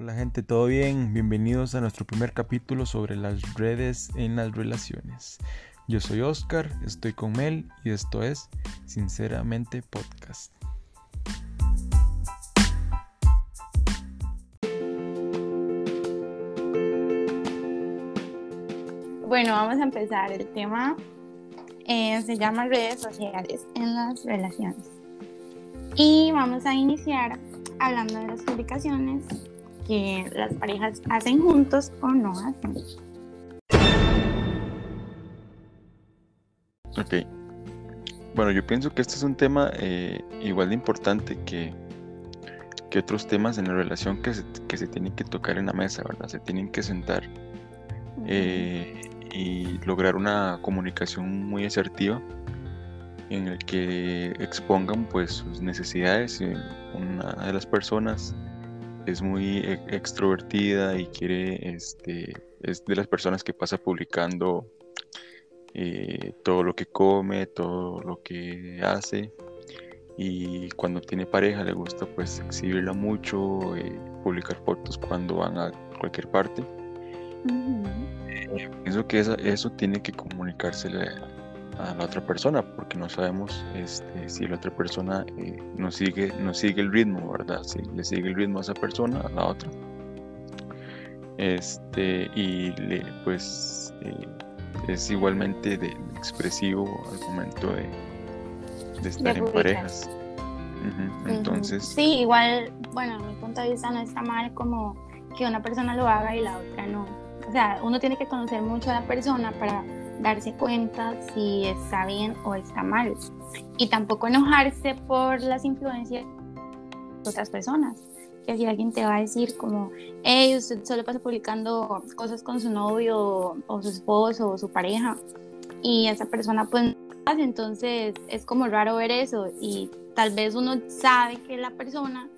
Hola gente, ¿todo bien? Bienvenidos a nuestro primer capítulo sobre las redes en las relaciones. Yo soy Oscar, estoy con Mel y esto es Sinceramente Podcast. Bueno, vamos a empezar. El tema eh, se llama redes sociales en las relaciones. Y vamos a iniciar hablando de las publicaciones que las parejas hacen juntos o no hacen. Ok. Bueno, yo pienso que este es un tema eh, igual de importante que, que otros temas en la relación que se, que se tienen que tocar en la mesa, ¿verdad? Se tienen que sentar eh, y lograr una comunicación muy asertiva en el que expongan pues sus necesidades. Una de las personas es muy e-, extrovertida y quiere, este, es de las personas que pasa publicando eh, todo lo que come, todo lo que hace y cuando tiene pareja le gusta pues exhibirla mucho, eh, publicar fotos cuando van a cualquier parte. Eh, pienso que eso tiene que comunicársele a la otra persona porque no sabemos este, si la otra persona eh, no, sigue, no sigue el ritmo, ¿verdad? Si le sigue el ritmo a esa persona, a la otra. Este, y le, pues eh, es igualmente de, expresivo al momento de, de estar en parejas. Entonces. Sí, igual, bueno, a mi punto de vista no está mal como que una persona lo haga y la otra no. O sea, uno tiene que conocer mucho a la persona para darse cuenta si está bien o está mal. Y tampoco enojarse por las influencias de otras personas. Que si alguien te va a decir como, hey, usted solo pasa publicando cosas con su novio o su esposo o su pareja y esa persona pues entonces es como raro ver eso y tal vez uno sabe que la persona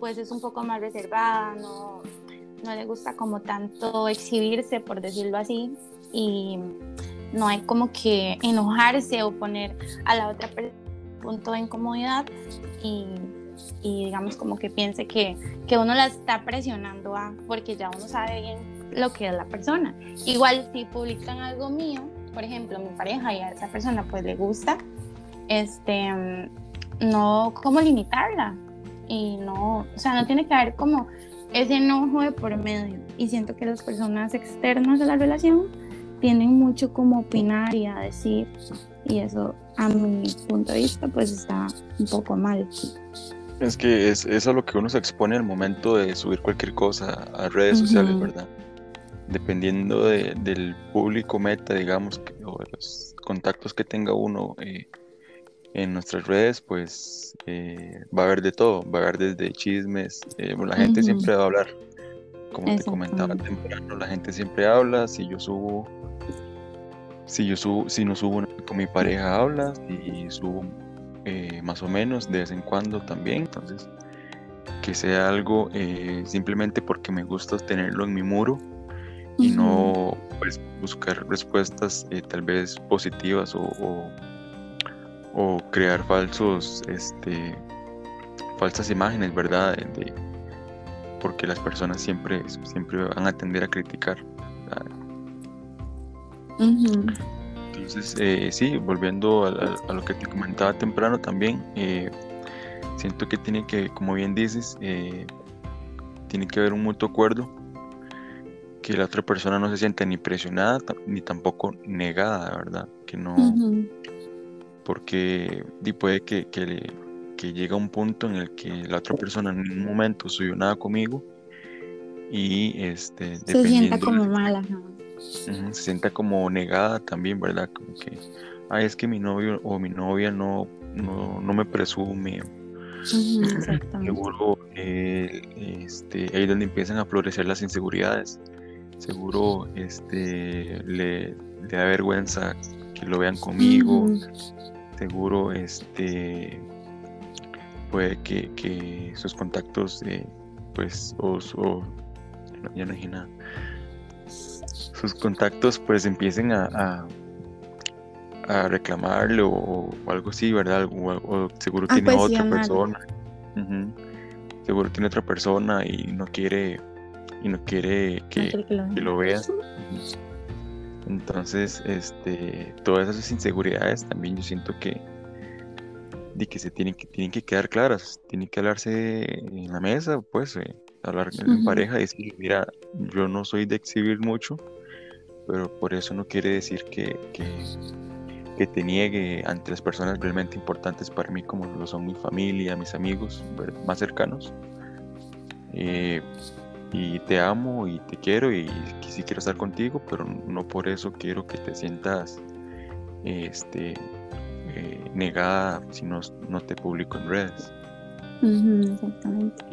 pues es un poco más reservada, no, no le gusta como tanto exhibirse, por decirlo así, y no hay como que enojarse o poner a la otra persona punto de incomodidad y, digamos como que piense que, que uno la está presionando a, porque ya uno sabe bien lo que es la persona. Igual si publican algo mío, por ejemplo, mi pareja y a esa persona pues le gusta, este, no como limitarla y no, o sea, no tiene que haber como ese enojo de por medio y siento que las personas externas de la relación tienen mucho como opinar y a decir y eso a mi punto de vista pues está un poco mal. Es que es, es a lo que uno se expone al momento de subir cualquier cosa a redes sociales, ¿verdad? Dependiendo del público meta, digamos, o de los contactos que tenga uno eh, en nuestras redes, pues eh, va a haber de todo, va a haber desde chismes, eh, la gente siempre va a hablar, como te comentaba temprano, la gente siempre habla, si yo subo si yo subo, si no subo con mi pareja habla y subo eh, más o menos de vez en cuando también, entonces que sea algo eh, simplemente porque me gusta tenerlo en mi muro y no pues, buscar respuestas eh, tal vez positivas o, o, crear falsos este falsas imágenes verdad de, porque las personas siempre siempre van a tender a criticar entonces, eh, sí, volviendo a, lo que te comentaba temprano también, eh, siento que tiene que, como bien dices, eh, tiene que haber un mutuo acuerdo, que la otra persona no se sienta ni presionada ni tampoco negada, ¿verdad? Que no, porque puede que, que, que llega un punto en el que la otra persona en ningún momento subió nada conmigo y este se sienta como mala se sienta como negada también, ¿verdad? Como que, ay, es que mi novio o mi novia no, no, me presume. Seguro este, ahí es donde empiezan a florecer las inseguridades. Seguro este, le, da vergüenza que lo vean conmigo. Seguro este, puede que, sus contactos, eh, pues, o, o ya no dije nada sus contactos pues empiecen a, a, reclamarle o, algo así, ¿verdad? O, seguro tiene otra persona. Seguro tiene otra persona y no quiere y no quiere que, lo, veas. Entonces, este, todas esas inseguridades también yo siento que, de que se tienen que, tienen que quedar claras, tienen que hablarse en la mesa, pues, eh, hablar en pareja y decir, mira, yo no soy de exhibir mucho, pero por eso no quiere decir que, que, te niegue ante las personas realmente importantes para mí, como lo son mi familia, mis amigos más cercanos. Eh, y te amo y te quiero y sí quiero estar contigo, pero no por eso quiero que te sientas este, eh, negada si no, no, te publico en redes. exactamente.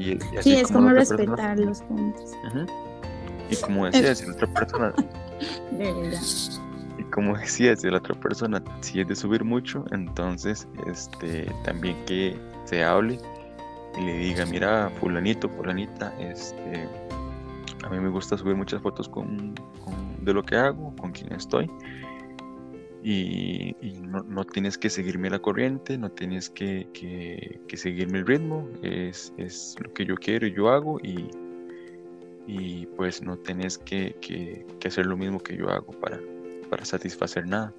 sí, es como, respetar los puntos. Y como decía, si la otra persona... y como decía, si la otra persona si es de subir mucho, entonces este, también que se hable y le diga, mira, fulanito, fulanita, este a mí me gusta subir muchas fotos con, de lo que hago, con quien estoy. Y, no, tienes que seguirme la corriente, no tienes que, seguirme el ritmo, es, lo que yo quiero y yo hago y, y pues no tienes que, hacer lo mismo que yo hago para, para satisfacer nada.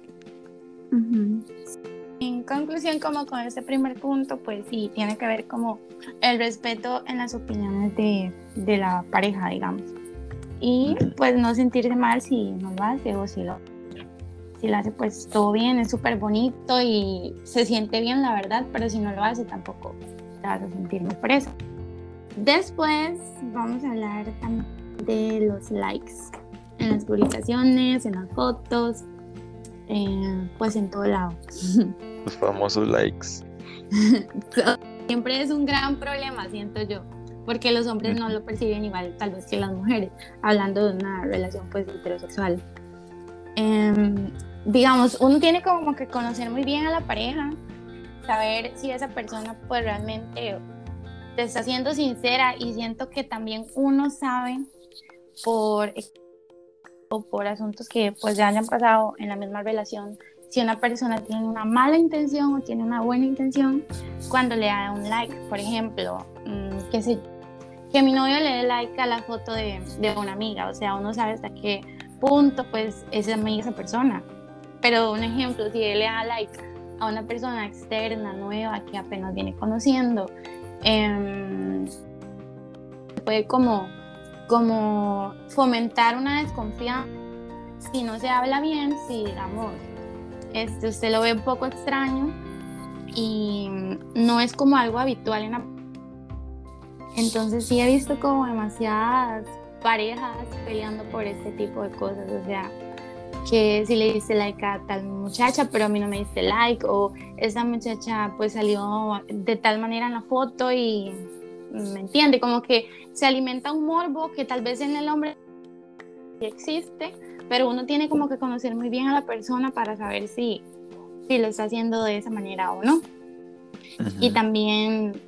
En conclusión, como con este primer punto, pues sí, tiene que ver como el respeto en las opiniones de, de la pareja, digamos. Y pues no sentirse mal si no lo hace o si lo, si lo hace, pues todo bien, es súper bonito y se siente bien, la verdad, pero si no lo hace tampoco te vas a sentir muy por eso. Después vamos a hablar también de los likes en las publicaciones, en las fotos, eh, pues en todo lado. Los famosos likes. Siempre es un gran problema, siento yo porque los hombres no lo perciben igual tal vez que las mujeres, hablando de una relación pues heterosexual. Em, digamos, uno tiene como que conocer muy bien a la pareja, saber si esa persona pues realmente te está siendo sincera y siento que también uno sabe por o por asuntos que pues ya hayan pasado en la misma relación si una persona tiene una mala intención o tiene una buena intención cuando le da un like por ejemplo mm, que se que mi novio le dé like a la foto de, de, una amiga, o sea, uno sabe hasta qué punto pues es amiga esa persona. Pero un ejemplo, si él le da like a una persona externa, nueva, que apenas viene conociendo, eh, puede como, como fomentar una desconfianza. Si no se habla bien, si digamos, este, usted lo ve un poco extraño y no es como algo habitual en la entonces sí he visto como demasiadas parejas peleando por este tipo de cosas, o sea, que si le diste like a tal muchacha, pero a mí no me diste like, o esa muchacha pues salió de tal manera en la foto y me entiende, como que se alimenta un morbo que tal vez en el hombre existe, pero uno tiene como que conocer muy bien a la persona para saber si, si lo está haciendo de esa manera o no. Y también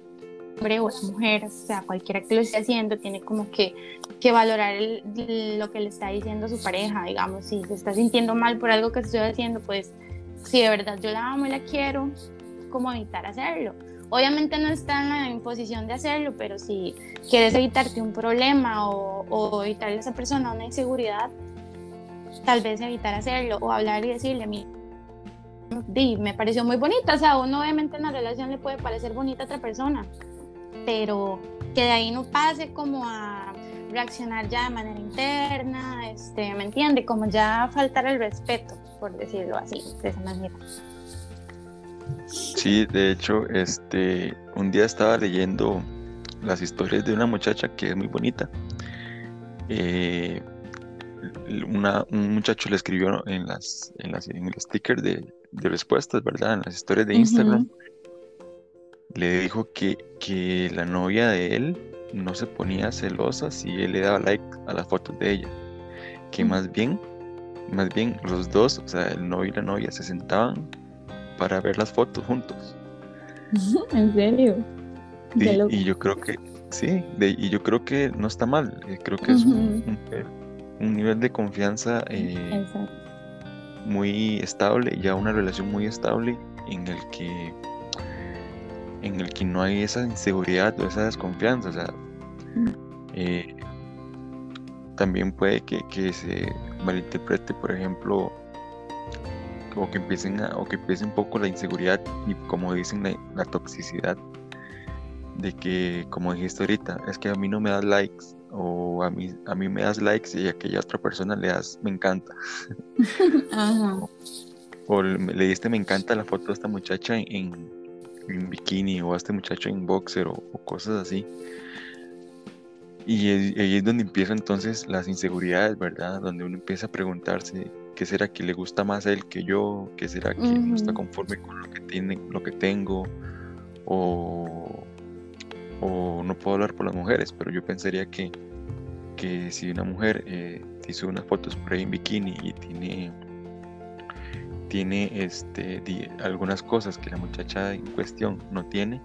hombre o la mujer, o sea, cualquiera que lo esté haciendo, tiene como que, que valorar lo que le está diciendo su pareja, digamos, si se está sintiendo mal por algo que estoy haciendo, pues si de verdad yo la amo y la quiero, como evitar hacerlo. Obviamente no está en la imposición de hacerlo, pero si quieres evitarte un problema o, o evitarle a esa persona una inseguridad, tal vez evitar hacerlo o hablar y decirle, mí me pareció muy bonita, o sea, uno obviamente en la relación le puede parecer bonita a otra persona, pero que de ahí no pase como a reaccionar ya de manera interna, este, ¿me entiende? Como ya faltar el respeto, por decirlo así, de esa manera. Sí, de hecho, este, un día estaba leyendo las historias de una muchacha que es muy bonita. Eh, un muchacho le escribió en las, en las en el sticker de, de respuestas, ¿verdad? En las historias de Instagram le dijo que, que la novia de él no se ponía celosa si él le daba like a las fotos de ella. Que más bien, más bien los dos, o sea, el novio y la novia se sentaban para ver las fotos juntos. ¿En serio? y yo creo que, sí, y yo creo que no está mal. Eh, creo que es un, nivel de confianza eh, muy estable, ya una relación muy estable en el que en el que no hay esa inseguridad o esa desconfianza. O sea, eh, también puede que, que se malinterprete, por ejemplo, o que empiecen a, o que empiece un poco la inseguridad y como dicen la, toxicidad de que como dijiste ahorita es que a mí no me das likes o a mí a mí me das likes y a aquella otra persona le das me encanta o le diste me encanta la foto de esta muchacha en, en bikini o a este muchacho en boxer o, cosas así y ahí es donde empiezan entonces las inseguridades verdad donde uno empieza a preguntarse ¿Qué será que le gusta más a él que yo? ¿Qué será que no está conforme con lo que, tiene, lo que tengo? O, no puedo hablar por las mujeres, pero yo pensaría que, que si una mujer eh, hizo unas fotos por ahí en bikini y tiene tiene este, algunas cosas que la muchacha en cuestión no tiene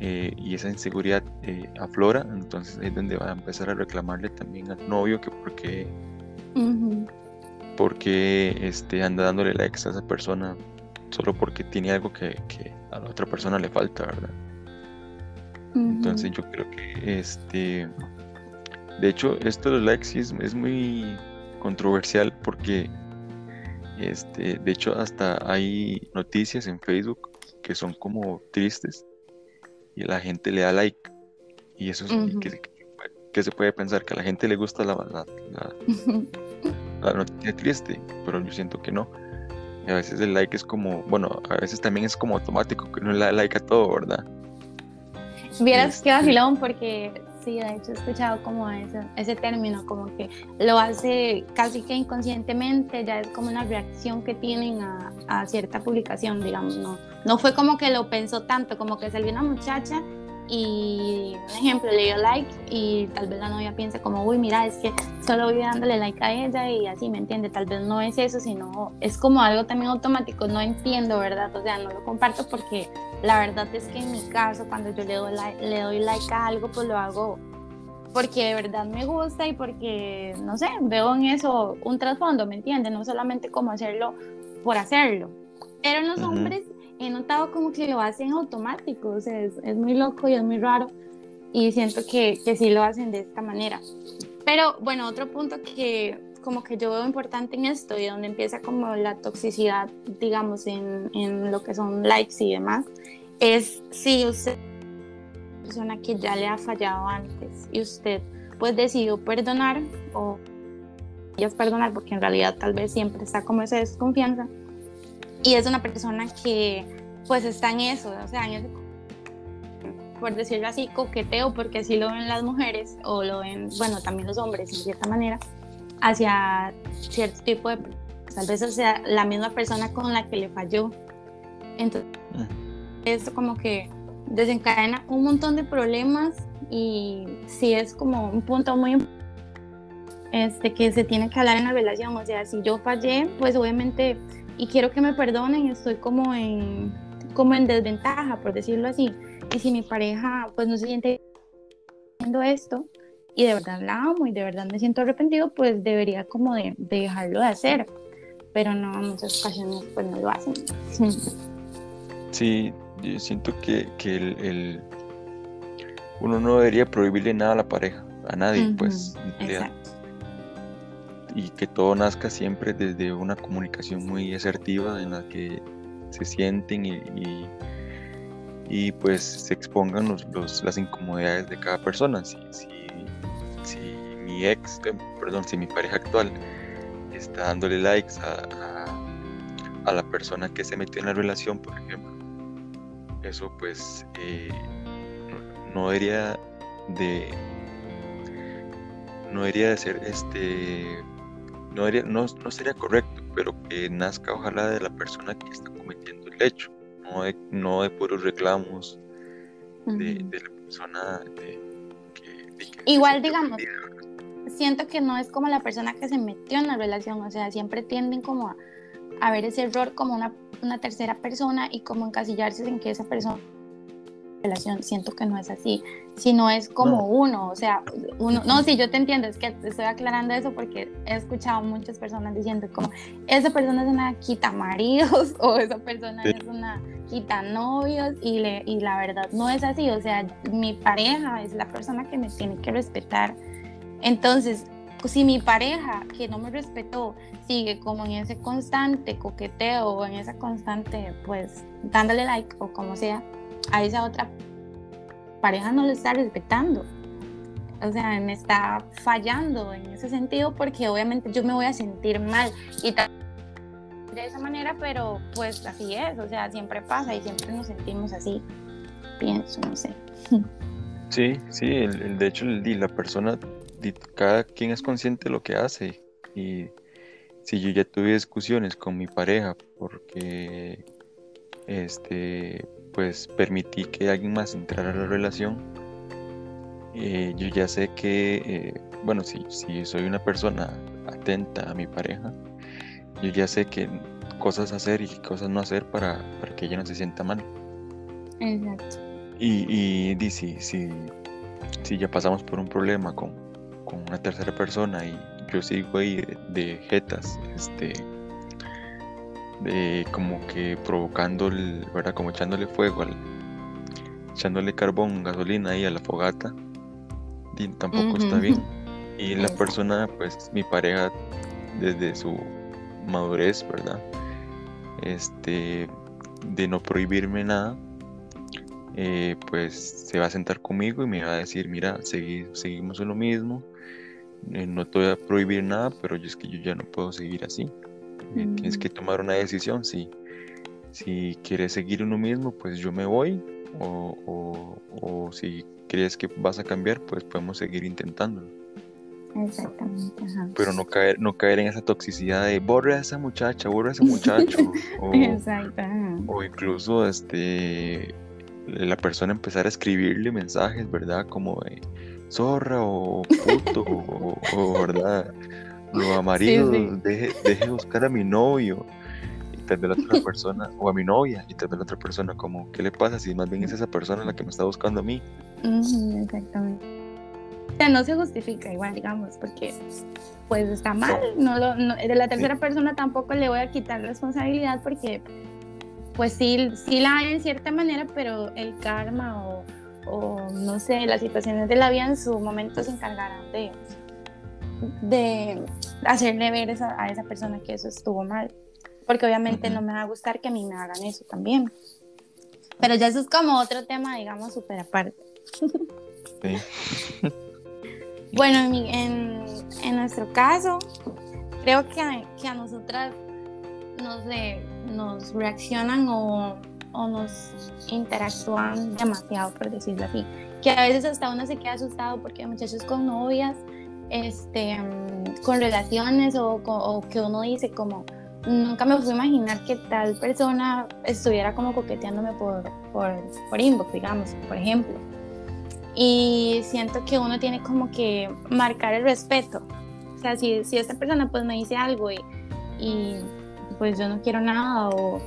eh, y esa inseguridad eh, aflora, entonces es donde va a empezar a reclamarle también al novio que porque porque este, anda dándole likes a esa persona solo porque tiene algo que, a la otra persona le falta, ¿verdad? Entonces yo creo que este de hecho esto de los likes es, muy controversial porque este de hecho hasta hay noticias en Facebook que son como tristes y la gente le da like y eso es que, se puede pensar que a la gente le gusta la, la, la noticia triste, pero yo siento que no. Y a veces el like es como, bueno, a veces también es como automático, que uno le da like a todo, ¿verdad? Vieras que vacilón, porque sí, de hecho he escuchado como ese, ese término, como que lo hace casi que inconscientemente, ya es como una reacción que tienen a, a cierta publicación, digamos, no, no fue como que lo pensó tanto, como que salió una muchacha y un ejemplo le dio like y tal vez la novia piense como uy mira es que solo voy dándole like a ella y así me entiende tal vez no es eso sino es como algo también automático no entiendo verdad o sea no lo comparto porque la verdad es que en mi caso cuando yo le doy like, le doy like a algo pues lo hago porque de verdad me gusta y porque no sé veo en eso un trasfondo me entiende no solamente como hacerlo por hacerlo. Pero en los hombres he notado como que lo hacen automático, o sea, es, es muy loco y es muy raro y siento que, que sí lo hacen de esta manera. Pero bueno, otro punto que como que yo veo importante en esto y donde empieza como la toxicidad, digamos, en, en lo que son likes y demás, es si usted es una persona que ya le ha fallado antes y usted pues decidió perdonar o es perdonar porque en realidad tal vez siempre está como esa desconfianza y es una persona que pues está en eso, o sea, en ese, por decirlo así, coqueteo, porque así lo ven las mujeres o lo ven, bueno, también los hombres en cierta manera, hacia cierto tipo de... Tal vez sea la misma persona con la que le falló. Entonces, esto como que desencadena un montón de problemas y sí es como un punto muy este que se tiene que hablar en la relación, o sea, si yo fallé, pues obviamente y quiero que me perdonen, estoy como en, como en desventaja, por decirlo así. Y si mi pareja pues no se siente haciendo esto y de verdad la amo y de verdad me siento arrepentido, pues debería como de, dejarlo de hacer. Pero no, en muchas ocasiones pues no lo hacen. Sí, yo siento que, que el, uno no debería prohibirle nada a la pareja, a nadie, pues. Exacto y que todo nazca siempre desde una comunicación muy asertiva en la que se sienten y, y, pues se expongan los, las incomodidades de cada persona. Si, si, si mi ex, eh, perdón, si mi pareja actual está dándole likes a, a, la persona que se metió en la relación, por ejemplo, eso pues eh, no, debería de no debería de ser este no, no, sería correcto, pero que nazca ojalá de la persona que está cometiendo el hecho, no de, no de puros reclamos de, la persona que, Igual, digamos, siento que no es como la persona que se metió en la relación, o sea, siempre tienden como a, a ver ese error como una, una tercera persona y como encasillarse en que esa persona relación, siento que no es así, sino es como uno, o sea, uno, no, sí, yo te entiendo, es que te estoy aclarando eso porque he escuchado muchas personas diciendo como, esa persona es una quita maridos o esa persona es una quita novios y, le, y la verdad no es así, o sea, mi pareja es la persona que me tiene que respetar, entonces, si mi pareja que no me respetó sigue como en ese constante coqueteo o en esa constante, pues, dándole like o como sea, a esa otra pareja no le está respetando. O sea, me está fallando en ese sentido porque obviamente yo me voy a sentir mal y de esa manera, pero pues así es, o sea, siempre pasa y siempre nos sentimos así, pienso, no sé. Sí, sí, el, de hecho la persona, cada quien es consciente de lo que hace y si yo ya tuve discusiones con mi pareja porque este pues permití que alguien más entrara a la relación. Eh, yo ya sé que eh, bueno si, si soy una persona atenta a mi pareja yo ya sé que cosas hacer y cosas no hacer para, para que ella no se sienta mal. Exacto. Y, y, si, si, si ya pasamos por un problema con, con una tercera persona y yo sigo ahí de, jetas, este, de como que provocando, el, ¿verdad? Como echándole fuego, al, echándole carbón, gasolina ahí a la fogata, y tampoco está bien. Y la persona, pues mi pareja, desde su madurez, ¿verdad? Este, de no prohibirme nada, eh, pues se va a sentar conmigo y me va a decir, mira, seguimos en lo mismo, eh, no te voy a prohibir nada, pero yo es que yo ya no puedo seguir así. Eh, tienes que tomar una decisión. Si, si quieres seguir uno mismo, pues yo me voy. O, o, si crees que vas a cambiar, pues podemos seguir intentándolo. Exactamente. Pero no caer, no caer en esa toxicidad de borra a esa muchacha, borra a ese muchacho. o, Exacto. o incluso este la persona empezar a escribirle mensajes, ¿verdad? Como de zorra o puto o, verdad lo amarillo Deje, deje buscar a mi novio y tal vez la otra persona o a mi novia y tal vez la otra persona como qué le pasa si más bien es esa persona la que me está buscando a mí. Exactamente. O sea, no se justifica igual, digamos, porque pues está mal. No, lo, de la tercera persona tampoco le voy a quitar responsabilidad porque pues sí, sí la hay en cierta manera, pero el karma o o no sé, las situaciones de la vida en su momento se encargarán de, de hacerle ver a esa persona que eso estuvo mal. Porque obviamente no me va a gustar que a mí me hagan eso también. Pero ya eso es como otro tema, digamos, súper aparte. Sí. bueno, en, en, nuestro caso, creo que, que a nosotras nos, nos reaccionan o o nos interactúan demasiado, por decirlo así. Que a veces hasta uno se queda asustado porque hay muchachos con novias, este, con relaciones o, que uno dice como, nunca me pude imaginar que tal persona estuviera como coqueteándome por, por, por inbox, digamos, por ejemplo. Y siento que uno tiene como que marcar el respeto. O sea, si, si esta persona pues me dice algo y, y pues yo no quiero nada o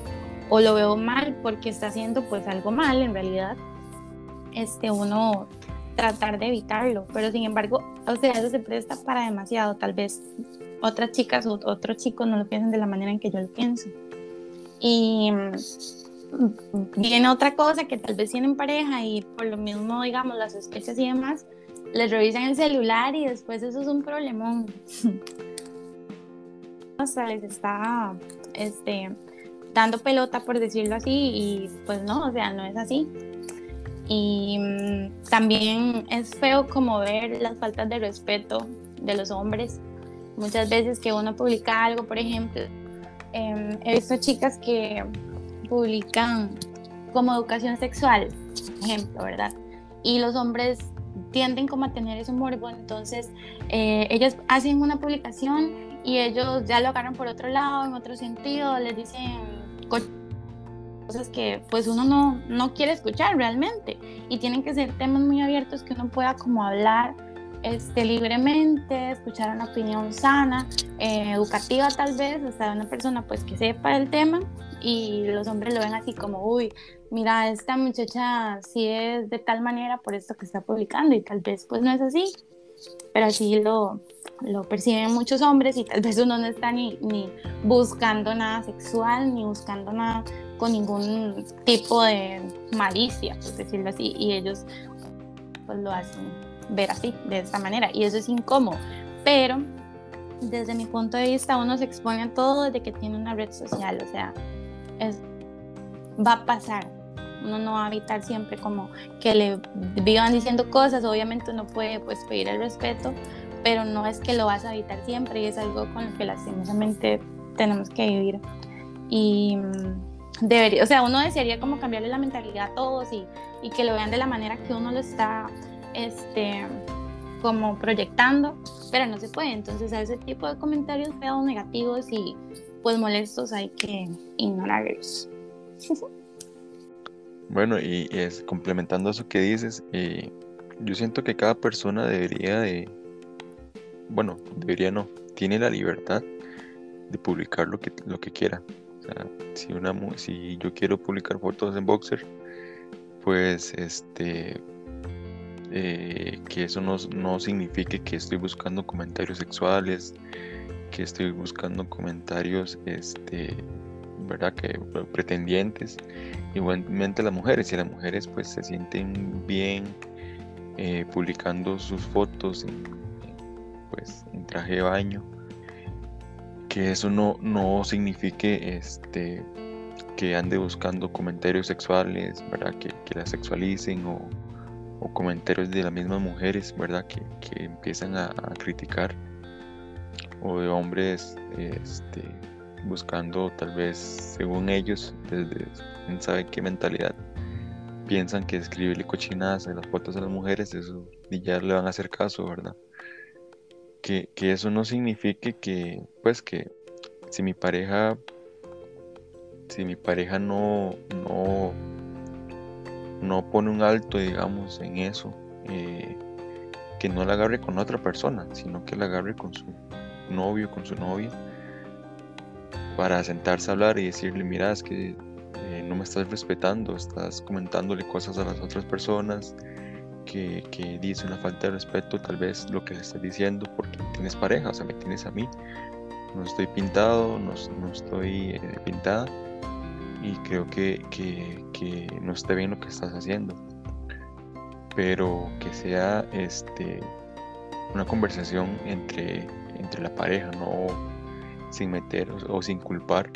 o lo veo mal porque está haciendo pues algo mal en realidad, este, uno tratar de evitarlo, pero sin embargo, o sea, eso se presta para demasiado, tal vez otras chicas o otros chicos no lo piensen de la manera en que yo lo pienso. Y mm, viene otra cosa que tal vez tienen pareja y por lo mismo, digamos, las sospechas y demás, les revisan el celular y después eso es un problemón. o sea, les está, este, dando pelota, por decirlo así, y pues no, o sea, no es así. Y mm, también es feo como ver las faltas de respeto de los hombres. Muchas veces que uno publica algo, por ejemplo, em, he visto chicas que publican como educación sexual, ejemplo, ¿verdad? Y los hombres tienden como a tener ese morbo, entonces eh, ellos hacen una publicación y ellos ya lo agarran por otro lado, en otro sentido, les dicen cosas que pues uno no, no quiere escuchar realmente. Y tienen que ser temas muy abiertos que uno pueda como hablar este, libremente, escuchar una opinión sana, eh, educativa tal vez, o sea, una persona pues que sepa el tema y los hombres lo ven así como, uy, mira, esta muchacha sí es de tal manera por esto que está publicando y tal vez pues no es así, pero así lo, lo perciben muchos hombres y tal vez uno no está ni, ni buscando nada sexual, ni buscando nada con ningún tipo de malicia, por decirlo así, y ellos pues lo hacen ver así, de esta manera, y eso es incómodo, pero desde mi punto de vista uno se expone a todo desde que tiene una red social, o sea, va a pasar. Uno no va a evitar siempre como que le vivan diciendo cosas, obviamente uno puede pues pedir el respeto, pero no es que lo vas a evitar siempre y es algo con lo que lastimosamente tenemos que vivir. Y mm, debería, o sea, uno desearía como cambiarle la mentalidad a todos y, y que lo vean de la manera que uno lo está este, como proyectando, pero no se puede. Entonces a ese tipo de comentarios feos, negativos y pues molestos hay que ignorarlos. Bueno, y complementando eso que dices, eh, yo siento que cada persona debería de, bueno, debería no, tiene la libertad de publicar lo que, lo que quiera. Si, una, si yo quiero publicar fotos en Boxer, pues este, eh, que eso no, no signifique que estoy buscando comentarios sexuales, que estoy buscando comentarios, este, ¿verdad? Que pretendientes. Igualmente las mujeres, si las mujeres pues se sienten bien eh, publicando sus fotos en, pues en traje de baño, que eso no, no signifique este que ande buscando comentarios sexuales, ¿verdad? Que, que la sexualicen o, o comentarios de las mismas mujeres, ¿verdad? Que, que empiezan a, criticar o de hombres este, buscando tal vez según ellos desde quién sabe qué mentalidad piensan que escribirle cochinadas en las fotos a las mujeres eso y ya le van a hacer caso verdad que, que eso no signifique que pues que si mi pareja si mi pareja no no no pone un alto, digamos, en eso, eh, que no la agarre con otra persona, sino que la agarre con su novio, con su novia, para sentarse a hablar y decirle, mira, es que eh, no me estás respetando, estás comentándole cosas a las otras personas, que, dice una falta de respeto, tal vez lo que le estás diciendo, porque tienes pareja, o sea, me tienes a mí, no estoy pintado, no, estoy eh, pintada y creo que, no esté bien lo que estás haciendo. Pero que sea este una conversación entre, entre la pareja, no sin meter o, sin culpar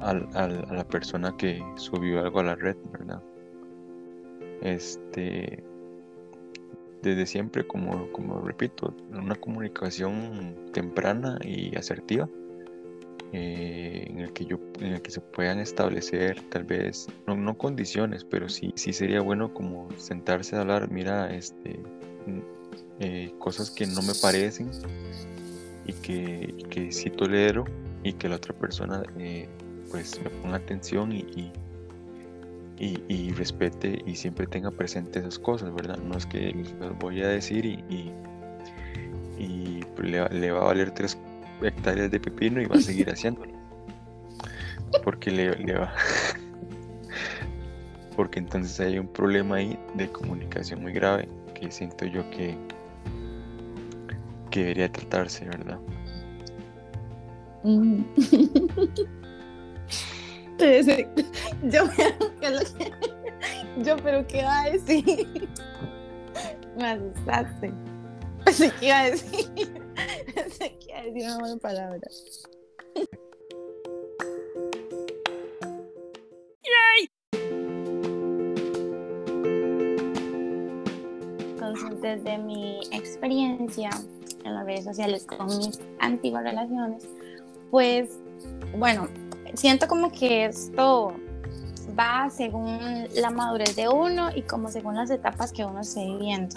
a la persona que subió algo a la red, ¿verdad? Este desde siempre, como, como repito, una comunicación temprana y asertiva eh, en, el que yo, en el que se puedan establecer tal vez, no, condiciones, pero sí, sí sería bueno como sentarse a hablar, mira, este, eh, cosas que no me parecen y que, que sí tolero y que la otra persona eh, pues me ponga atención y, y, respete y siempre tenga presente esas cosas, ¿verdad? No es que las voy a decir y, y, le, le, va a valer tres hectáreas de pepino y va a seguir haciéndolo. Porque le, va. Porque entonces hay un problema ahí de comunicación muy grave que siento yo que, que debería tratarse, ¿verdad? Yo, pero ¿qué va a decir? Me asustaste. ¿Qué iba a decir? decir una buena palabra. Entonces, desde mi experiencia en las redes sociales con mis antiguas relaciones, pues, bueno, siento como que esto va según la madurez de uno y como según las etapas que uno esté viviendo.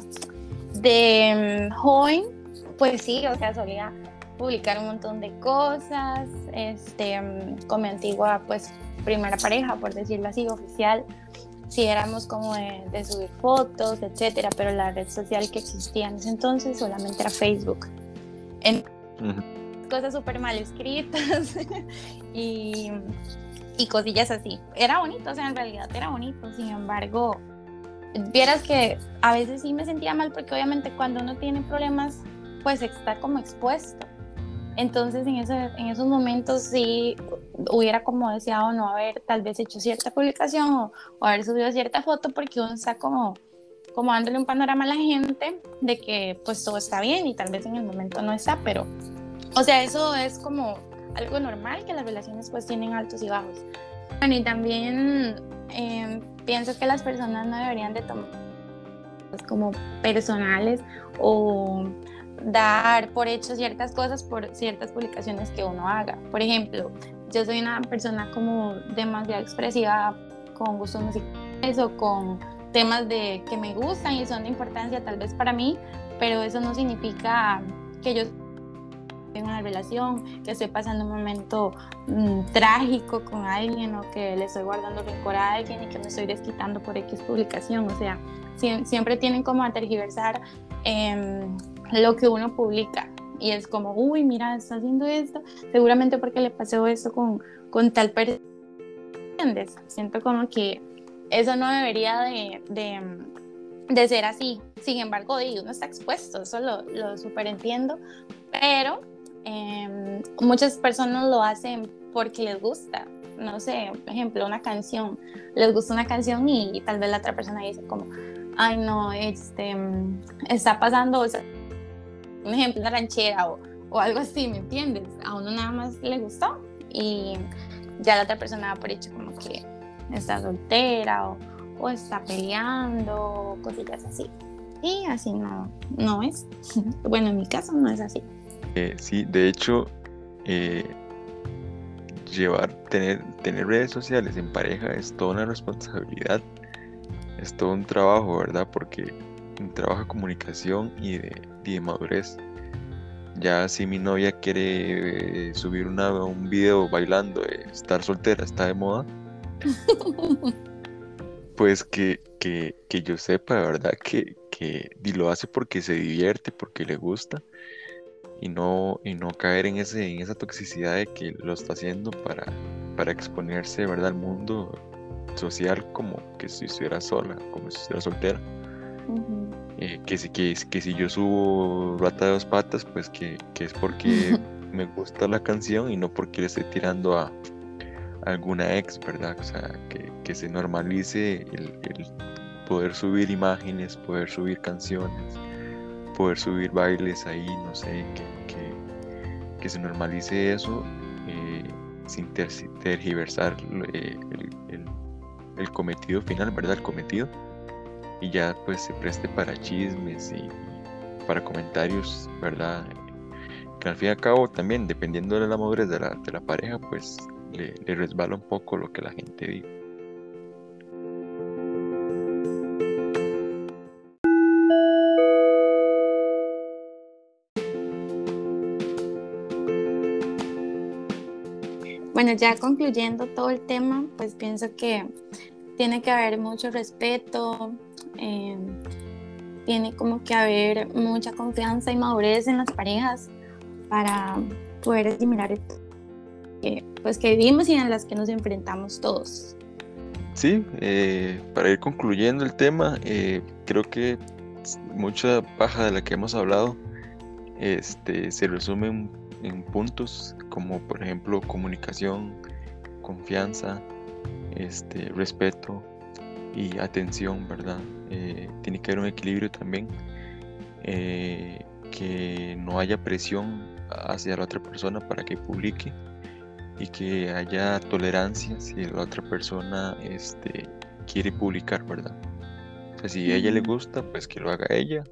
De mm, joven, pues sí, o sea, solía publicar un montón de cosas, este, con mi antigua, pues, primera pareja, por decirlo así, oficial, si éramos como de, subir fotos, etcétera, pero la red social que existía en ese entonces solamente era Facebook. Cosas súper mal escritas y, y cosillas así. Era bonito, o sea, en realidad era bonito, sin embargo, vieras que a veces sí me sentía mal porque obviamente cuando uno tiene problemas, pues está como expuesto. Entonces en, en esos momentos sí hubiera como deseado no haber tal vez hecho cierta publicación o, haber subido cierta foto porque uno está como como dándole un panorama a la gente de que pues todo está bien y tal vez en el momento no está, pero, o sea, eso es como algo normal que las relaciones pues tienen altos y bajos. Bueno, y también eh, pienso que las personas no deberían de tomar como personales o dar por hecho ciertas cosas por ciertas publicaciones que uno haga. Por ejemplo, yo soy una persona como demasiado expresiva con gustos musicales o con temas de que me gustan y son de importancia tal vez para mí, pero eso no significa que yo tengo una relación, que estoy pasando un momento mm, trágico con alguien o que le estoy guardando rencor a alguien y que me estoy desquitando por X publicación. O sea, siempre tienen como a tergiversar em, lo que uno publica. Y es como, uy, mira, está haciendo esto, seguramente porque le pasó esto con, con tal persona. Siento como que eso no debería de, de, de, ser así. Sin embargo, uno está expuesto, eso lo, lo super entiendo, pero Em, muchas personas lo hacen porque les gusta. No sé, por ejemplo, una canción. Les gusta una canción y, tal vez la otra persona dice como, ay no, este, está pasando, un ejemplo, una ranchera o, o, algo así, ¿me entiendes? A uno nada más le gustó y ya la otra persona por hecho como que está soltera o, o está peleando, cosillas así. Y así no, no es. bueno, en mi caso no es así. Eh, sí, de hecho, eh, llevar, tener, tener redes sociales en pareja es toda una responsabilidad, es todo un trabajo, ¿verdad? Porque un trabajo de comunicación y de, madurez. Ya si mi novia quiere eh, subir una, un video bailando, estar soltera, está de moda, pues que, que, que, yo sepa, ¿verdad? Que, que lo hace porque se divierte, porque le gusta y no, y no caer en, ese, en esa toxicidad de que lo está haciendo para, para exponerse ¿verdad? al mundo social como que si estuviera sola, como si estuviera soltera. Eh, que, si, que, que, si yo subo rata de dos patas, pues que, que es porque me gusta la canción y no porque le estoy tirando a, alguna ex, ¿verdad? O sea, que, que se normalice el, el, poder subir imágenes, poder subir canciones, poder subir bailes ahí, no sé, que, que, se normalice eso eh, sin tergiversar eh, el, cometido final, ¿verdad? El cometido. Y ya pues se preste para chismes y, para comentarios, ¿verdad? Que al fin y al cabo también, dependiendo de la madurez de la, pareja, pues le resbala un poco lo que la gente dice. Bueno, ya concluyendo todo el tema, pues pienso que tiene que haber mucho respeto, eh, tiene como que haber mucha confianza y madurez en las parejas para poder asimilar que, pues, que vivimos y en las que nos enfrentamos todos. Sí, eh, para ir concluyendo el tema, eh, creo que mucha paja de la que hemos hablado este, se resume en en puntos como por ejemplo comunicación, confianza, este, respeto y atención, ¿verdad? Eh, tiene que haber un equilibrio también, eh, que no haya presión hacia la otra persona para que publique y que haya tolerancia si la otra persona este, quiere publicar, ¿verdad? O sea, si a ella le gusta, pues que lo haga ella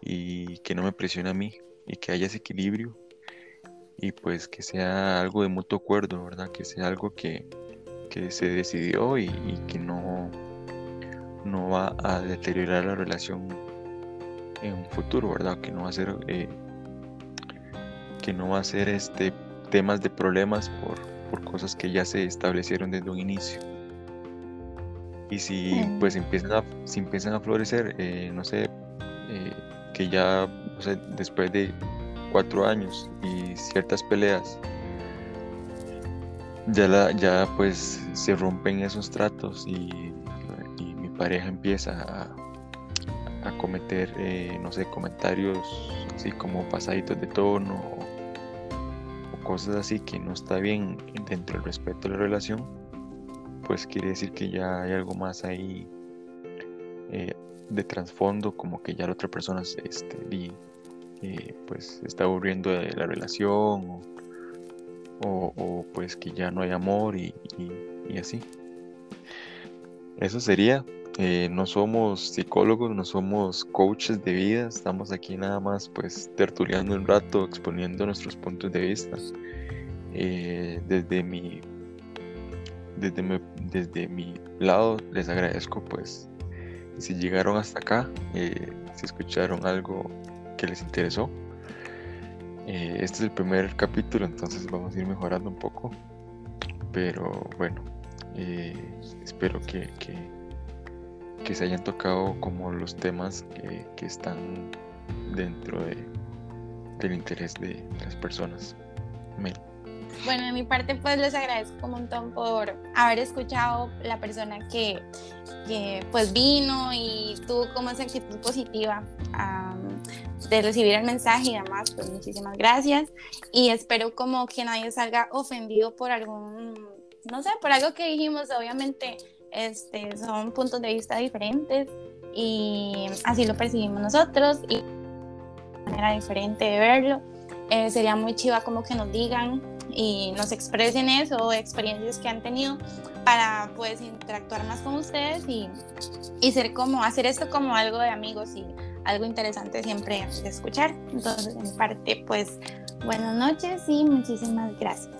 y que no me presione a mí y que haya ese equilibrio y pues que sea algo de mutuo acuerdo, ¿verdad? Que sea algo que, se decidió y, que no, no va a deteriorar la relación en un futuro, ¿verdad? Que no va a ser eh, que no va a ser este temas de problemas por, por cosas que ya se establecieron desde un inicio. Y si pues empiezan a, si empiezan a florecer, eh, no sé, eh, que ya después de cuatro años y ciertas peleas, ya, la, ya pues se rompen esos tratos y, mi pareja empieza a, cometer, eh, no sé, comentarios así como pasaditos de tono o, cosas así que no está bien dentro del respeto de la relación, pues quiere decir que ya hay algo más ahí eh, de trasfondo, como que ya la otra persona este, eh, pues está aburriendo de la relación o, pues que ya no hay amor y, así. Eso sería. Eh, no somos psicólogos, no somos coaches de vida, estamos aquí nada más pues tertuleando un rato, exponiendo nuestros puntos de vista. Eh, desde mi desde mi, desde mi lado les agradezco pues si llegaron hasta acá, si escucharon algo que les interesó. Eh, este es el primer capítulo, entonces vamos a ir mejorando un poco. Pero bueno, eh, espero que, que, se hayan tocado como los temas que, están dentro de, del interés de, las personas. Bueno, de mi parte pues les agradezco un montón por haber escuchado la persona que, que pues vino y tuvo como esa actitud positiva de recibir el mensaje y demás, pues muchísimas gracias y espero como que nadie salga ofendido por algún, no sé, por algo que dijimos, obviamente este, son puntos de vista diferentes y así lo percibimos nosotros y manera diferente de verlo. Eh, sería muy chiva como que nos digan y nos expresen eso, experiencias que han tenido para pues interactuar más con ustedes y, y ser como, hacer esto como algo de amigos y algo interesante siempre de escuchar. Entonces, en parte, pues buenas noches y muchísimas gracias.